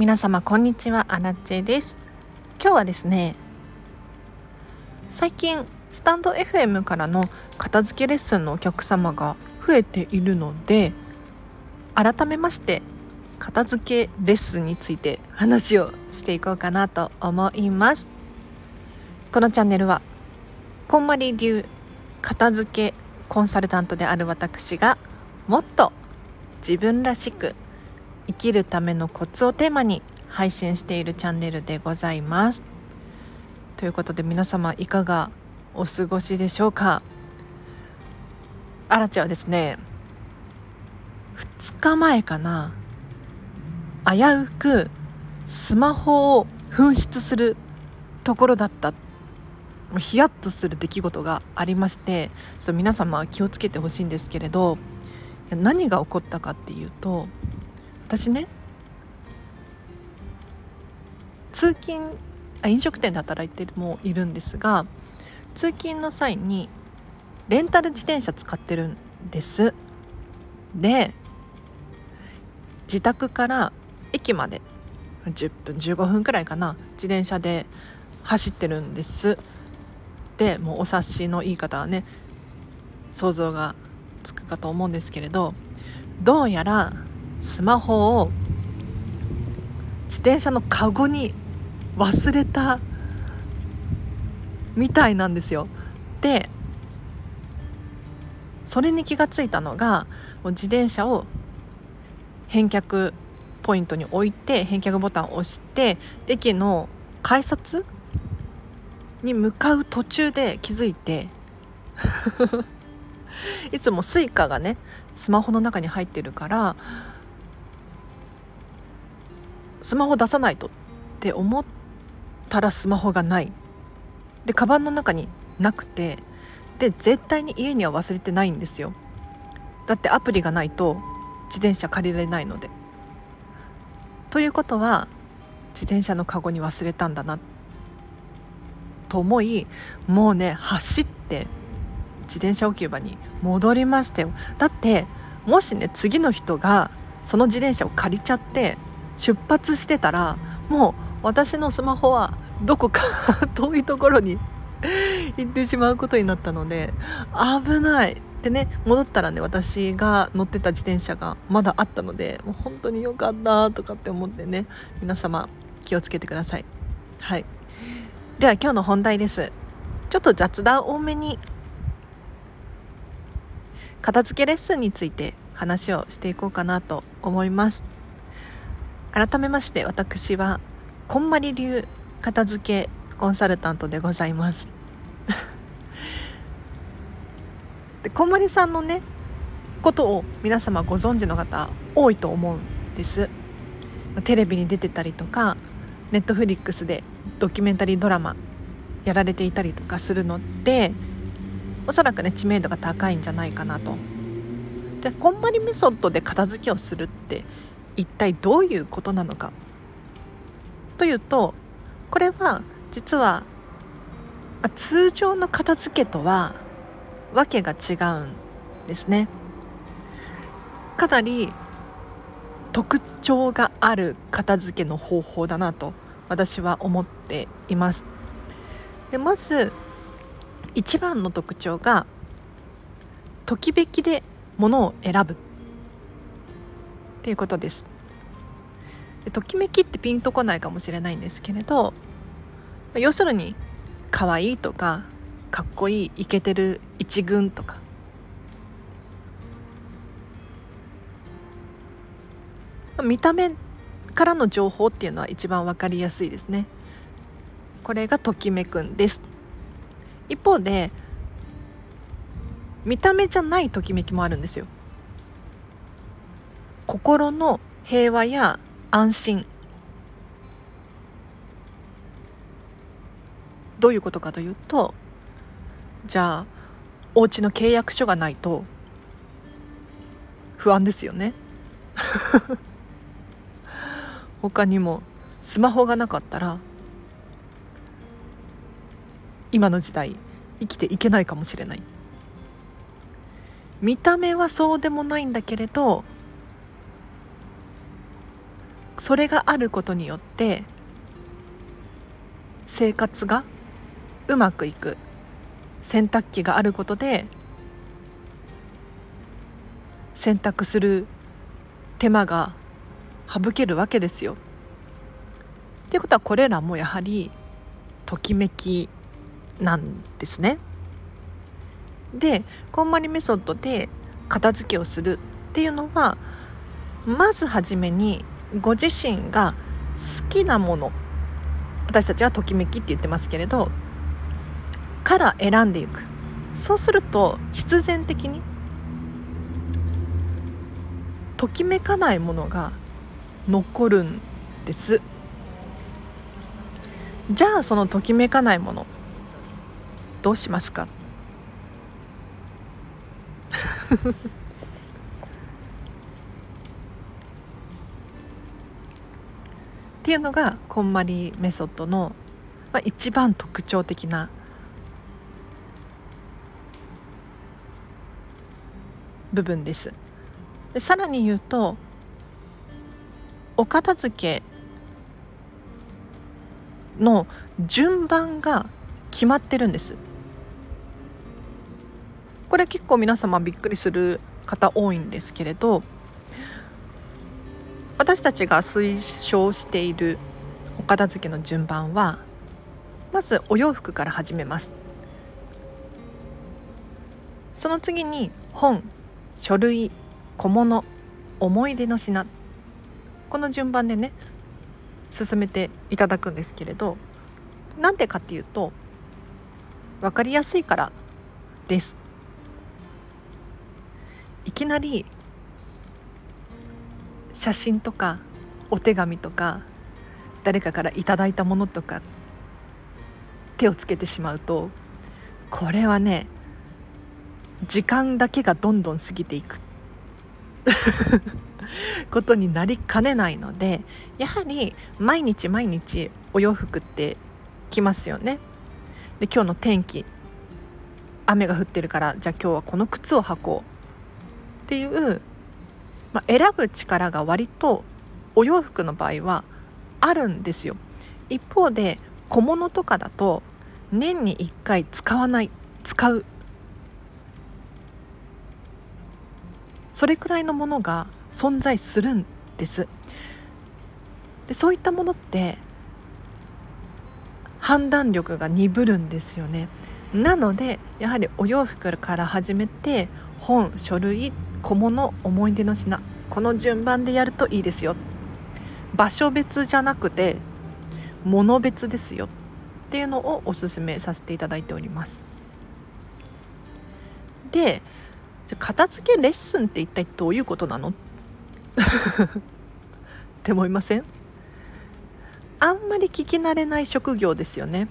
皆様こんにちは。アラチェです。今日はですね最近スタンド FM からの片付けレッスンのお客様が増えているので改めまして片付けレッスンについて話をしていこうかなと思います。このチャンネルはこんまり流片付けコンサルタントである私がもっと自分らしく生きるためのコツをテーマに配信しているチャンネルでございます。ということで皆様いかがお過ごしでしょうか？あらちゃんはですね2日前かな危うくスマホを紛失するところだった。ヒヤッとする出来事がありましてちょっと皆様気をつけてほしいんですけれど何が起こったかっていうと私ね通勤あ飲食店で働いてもいるんですが通勤の際にレンタル自転車使ってるんです。で自宅から駅まで10分15分くらいかな自転車で走ってるんです。でもうお察しのいい方はね想像がつくかと思うんですけれどどうやらスマホを自転車のカゴに忘れたみたいなんですよ。でそれに気がついたのが自転車を返却ポイントに置いて返却ボタンを押して駅の改札に向かう途中で気づいて いつも Suica がねスマホの中に入ってるからスマホ出さないとって思ったらスマホがない。でカバンの中になくてで絶対に家には忘れてないんですよ。だってアプリがないと自転車借りれないので。ということは自転車のカゴに忘れたんだなと思いもうね走って自転車置き場に戻りましたよ。だってもしね次の人がその自転車を借りちゃって出発してたらもう私のスマホはどこか 遠いところに行ってしまうことになったので危ないでね戻ったらね私が乗ってた自転車がまだあったのでもう本当に良かったとかって思ってね皆様気をつけてください。はい。では今日の本題です。ちょっと雑談多めに片付けレッスンについて話をしていこうかなと思います。改めまして私はこんまり流片付けコンサルタントでございます でこんまりさんのねことを皆様ご存知の方多いと思うんですテレビに出てたりとかネットフリックスでドキュメンタリードラマやられていたりとかするのでおそらくね知名度が高いんじゃないかなと。でこんまりメソッドで片付けをするって一体どういうことなのかというとこれは実は通常の片付けとはわけが違うんですね。かなり特徴がある片付けの方法だなと私は思っています。でまず一番の特徴がときべきで物を選ぶっていうことです。でときめきってピンとこないかもしれないんですけれど要するに可愛いとかかっこいいイケてる一軍とか。見た目からの情報っていうのは一番分かりやすいですね。これがときめくんです。一方で見た目じゃないときめきもあるんですよ。心の平和や安心。どういうことかというとじゃあお家の契約書がないと不安ですよね。他にもスマホがなかったら今の時代生きていけないかもしれない。見た目はそうでもないんだけれどそれがあることによって生活がうまくいく洗濯機があることで洗濯する手間が省けるわけですよ。っていうことはこれらもやはりときめきなんですね。でこんまりメソッドで片付けをするっていうのはまずはじめにご自身が好きなもの私たちはときめきって言ってますけれどから選んでいく。そうすると必然的にときめかないものが残るんです。じゃあそのときめかないものどうしますか？っていうのがこんまりメソッドの、まあ、一番特徴的な部分です。でさらに言うとお片付けの順番が決まってるんです。これ結構皆様びっくりする方多いんですけれど私たちが推奨しているお片付けの順番はまずお洋服から始めます。その次に本書類小物思い出の品。この順番でね進めていただくんですけれどなんでかっていうと分かりやすいからです。いきなり写真とかお手紙とか誰かからいただいたものとか手をつけてしまうとこれはね時間だけがどんどん過ぎていく ことになりかねないのでやはり毎日毎日お洋服って着ますよね。で今日の天気雨が降ってるからじゃあ今日はこの靴を履こうっていう、まあ、選ぶ力が割とお洋服の場合はあるんですよ。一方で小物とかだと年に1回使わない使う。それくらいのものが存在するんです。でそういったものって判断力が鈍るんですよね。なのでやはりお洋服から始めて本書類小物思い出の品。この順番でやるといいですよ。場所別じゃなくて物別ですよ。っていうのをおすすめさせていただいております。で片付けレッスンって一体どういうことなの？って思いません？あんまり聞き慣れない職業ですよね、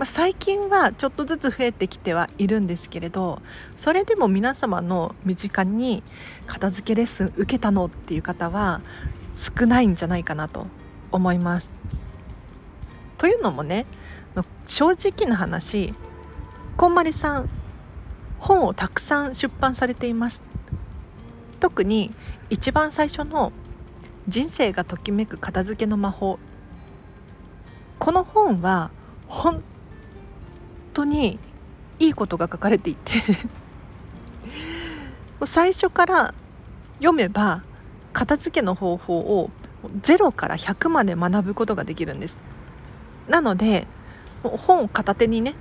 まあ、最近はちょっとずつ増えてきてはいるんですけれどそれでも皆様の身近に片付けレッスン受けたのっていう方は少ないんじゃないかなと思います。というのもね正直な話こんまりさん本をたくさん出版されています。特に一番最初の「人生がときめく片付けの魔法」この本は本当にいいことが書かれていて 最初から読めば片付けの方法を0から100まで学ぶことができるんです。なので本を片手にね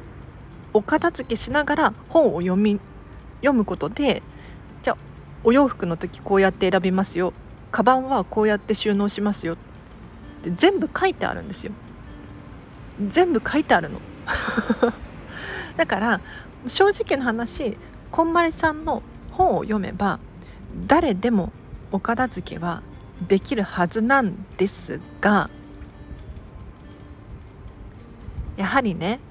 お片付けしながら本を読み読むことでじゃあお洋服の時こうやって選びますよ。カバンはこうやって収納しますよ。って全部書いてあるんですよ。全部書いてあるの。だから正直な話こんまりさんの本を読めば誰でもお片付けはできるはずなんですがやはりね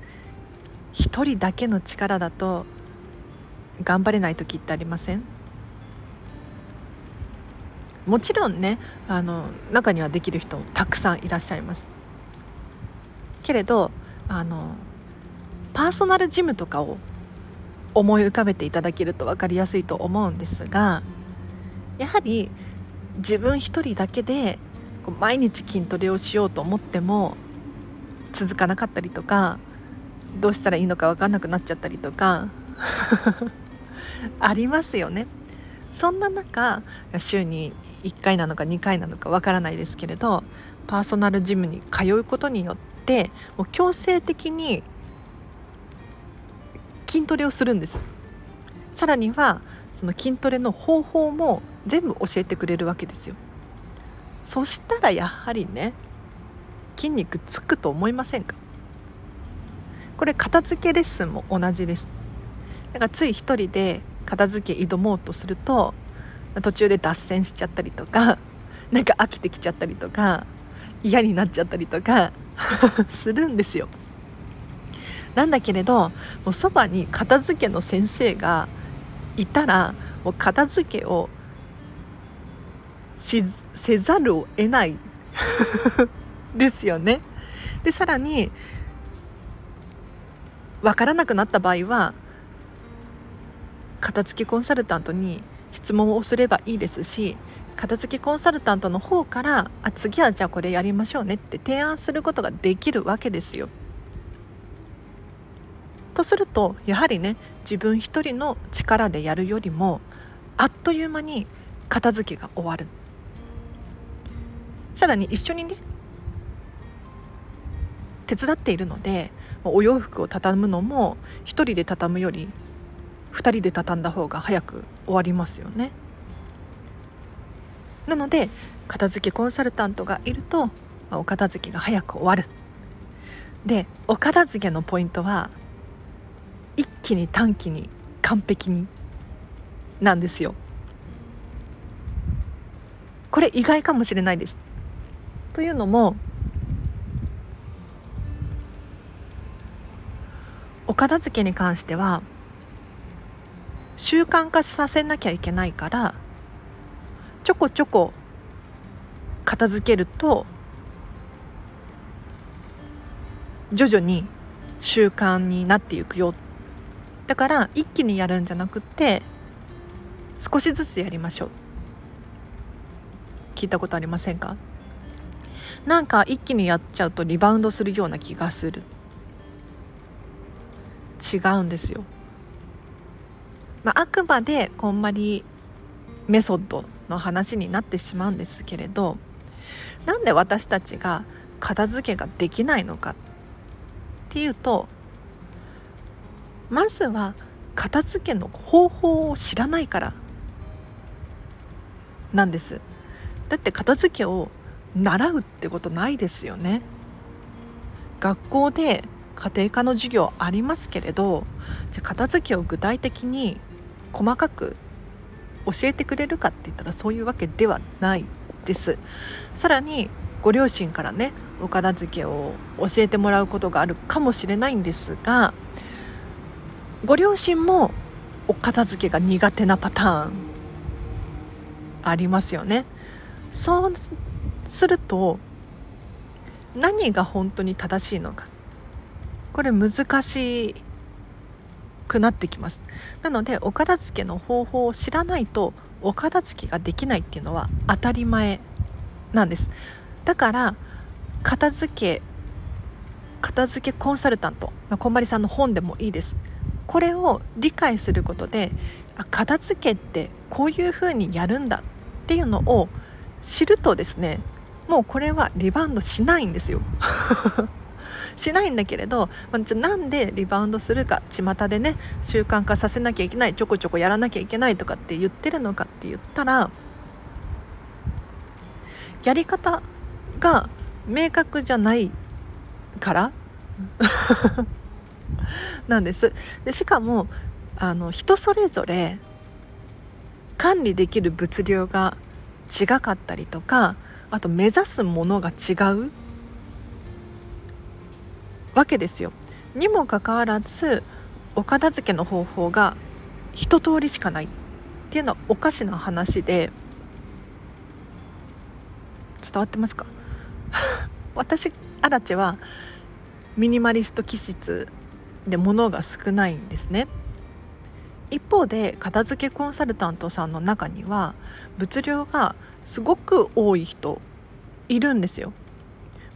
一人だけの力だと頑張れない時ってありません？もちろんねあの中にはできる人もたくさんいらっしゃいます。けれどあのパーソナルジムとかを思い浮かべていただけると分かりやすいと思うんですがやはり自分一人だけで毎日筋トレをしようと思っても続かなかったりとかどうしたらいいのか分かんなくなっちゃったりとか ありますよね。そんな中週に1回なのか2回なのか分からないですけれどパーソナルジムに通うことによってもう強制的に筋トレをするんです。さらにはその筋トレの方法も全部教えてくれるわけですよ。そしたらやはりね筋肉つくと思いませんか？これ片付けレッスンも同じです。だからつい一人で片付け挑もうとすると途中で脱線しちゃったりとかなんか飽きてきちゃったりとか嫌になっちゃったりとか するんですよ。なんだけれどもうそばに片付けの先生がいたらもう片付けをせざるを得ない ですよね。でさらに分からなくなった場合は片付けコンサルタントに質問をすればいいですし片付けコンサルタントの方からあ次はじゃあこれやりましょうねって提案することができるわけですよ。とするとやはりね自分一人の力でやるよりもあっという間に片付けが終わるさらに一緒にね手伝っているのでお洋服を畳むのも1人で畳むより2人で畳んだ方が早く終わりますよね。なので片付けコンサルタントがいるとお片付けが早く終わる。でお片付けのポイントは気に短期に完璧になんですよ。これ意外かもしれないです。というのもお片付けに関しては習慣化させなきゃいけないからちょこちょこ片付けると徐々に習慣になっていくよっだから一気にやるんじゃなくて少しずつやりましょう。聞いたことありませんか？なんか一気にやっちゃうとリバウンドするような気がする。違うんですよ、まあ、あくまでこんまりメソッドの話になってしまうんですけれどなんで私たちが片付けができないのかっていうとまずは片付けの方法を知らないからなんです。だって片付けを習うってことないですよね。学校で家庭科の授業ありますけれどじゃ片付けを具体的に細かく教えてくれるかって言ったらそういうわけではないです。さらにご両親からねお片付けを教えてもらうことがあるかもしれないんですがご両親もお片付けが苦手なパターンありますよね。そうすると何が本当に正しいのか。これ難しくなってきます。なのでお片付けの方法を知らないとお片付けができないっていうのは当たり前なんです。だから片付け片付けコンサルタント、まあ、こんまりさんの本でもいいです。これを理解することであ片付けってこういうふうにやるんだっていうのを知るとですねもうこれはリバウンドしないんですよ。しないんだけれど、ま、じゃなんでリバウンドするか巷でね習慣化させなきゃいけないちょこちょこやらなきゃいけないとかって言ってるのかって言ったらやり方が明確じゃないから なんですでしかもあの人それぞれ管理できる物量が違かったりとかあと目指すものが違うわけですよ。にもかかわらずお片付けの方法が一通りしかないっていうのはおかしな話で伝わってますか？私アラチはミニマリスト気質で物が少ないんですね。一方で片付けコンサルタントさんの中には物量がすごく多い人いるんですよ。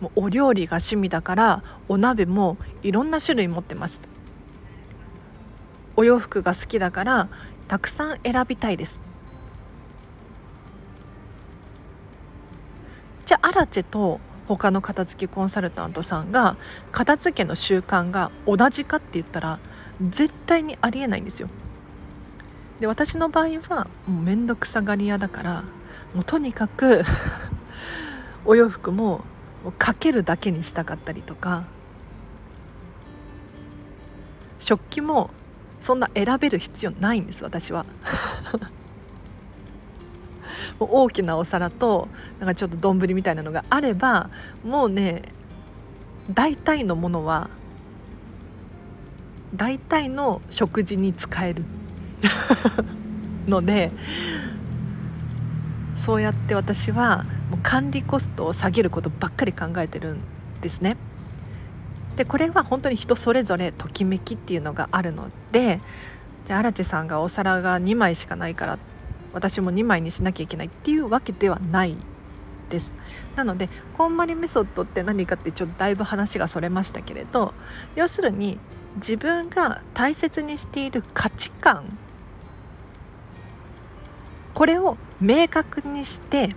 もうお料理が趣味だからお鍋もいろんな種類持ってます。お洋服が好きだからたくさん選びたいです。じゃあアラチェと他の片付けコンサルタントさんが片付けの習慣が同じかって言ったら絶対にありえないんですよ。で私の場合はもう面倒くさがり屋だからもうとにかく お洋服もかけるだけにしたかったりとか食器もそんな選べる必要ないんです私は。大きなお皿となんかちょっと丼みたいなのがあればもうね大体のものは大体の食事に使える のでそうやって私はもう管理コストを下げることばっかり考えてるんですね。でこれは本当に人それぞれときめきっていうのがあるのでで荒地さんがお皿が2枚しかないからって私も2枚にしなきゃいけないっていうわけではないです。なのでこんまりメソッドって何かってちょっとだいぶ話がそれましたけれど要するに自分が大切にしている価値観これを明確にして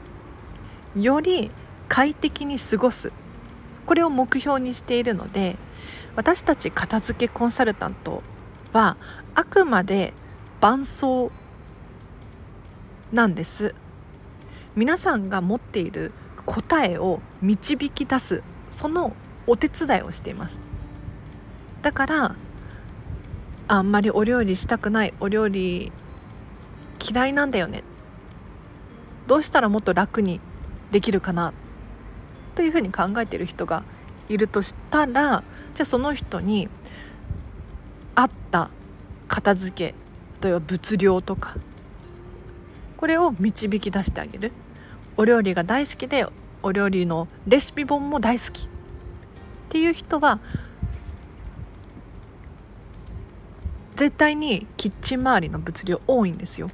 より快適に過ごす。これを目標にしているので私たち片付けコンサルタントはあくまで伴走なんです。皆さんが持っている答えを導き出す。そのお手伝いをしています。だからあんまりお料理したくない。お料理嫌いなんだよね。どうしたらもっと楽にできるかな。というふうに考えてる人がいるとしたらじゃあその人に合った片付け例えば物量とかこれを導き出してあげる。お料理が大好きでお料理のレシピ本も大好き。っていう人は絶対にキッチン周りの物量多いんですよ。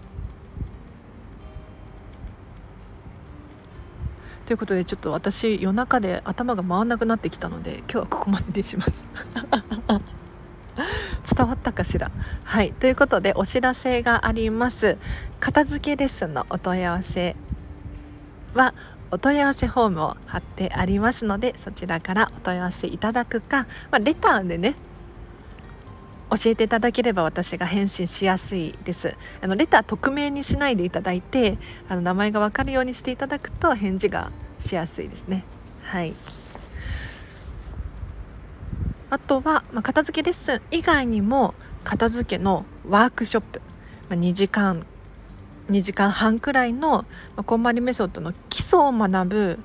ということでちょっと私夜中で頭が回らなくなってきたので今日はここまでにします。伝わったかしら？はい。ということでお知らせがあります。片付けレッスンのお問い合わせはお問い合わせフォームを貼ってありますのでそちらからお問い合わせいただくか、まあ、レターでね教えていただければ私が返信しやすいです。あのレター匿名にしないでいただいてあの名前が分かるようにしていただくと返事がしやすいですね。はい。あとは、まあ、片付けレッスン以外にも片付けのワークショップ、まあ、2時間2時間半くらいの、まあ、こんまりメソッドの基礎を学ぶ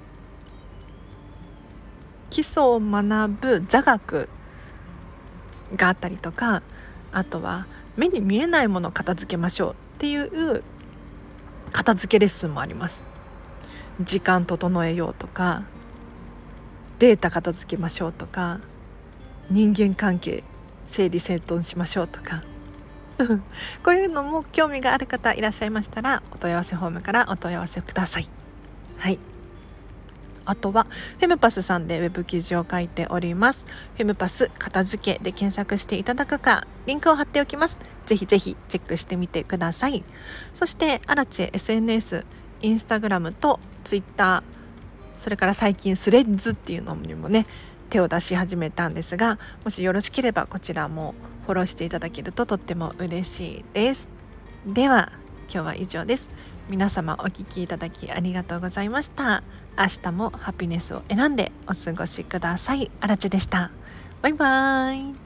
基礎を学ぶ座学があったりとかあとは目に見えないものを片付けましょうっていう片付けレッスンもあります。時間整えようとかデータ片付けましょうとか人間関係整理整頓しましょうとか。こういうのも興味がある方いらっしゃいましたらお問い合わせフォームからお問い合わせください。はい。あとはフェムパスさんでウェブ記事を書いております。フェムパス片付けで検索していただくかリンクを貼っておきます。ぜひぜひチェックしてみてください。そしてアラチェ SNS インスタグラムとツイッターそれから最近スレッズっていうのにもね手を出し始めたんですがもしよろしければこちらもフォローしていただけるととっても嬉しいです。では今日は以上です。皆様お聴きいただきありがとうございました。明日もハピネスを選んでお過ごしください。あらちでした。バイバーイ。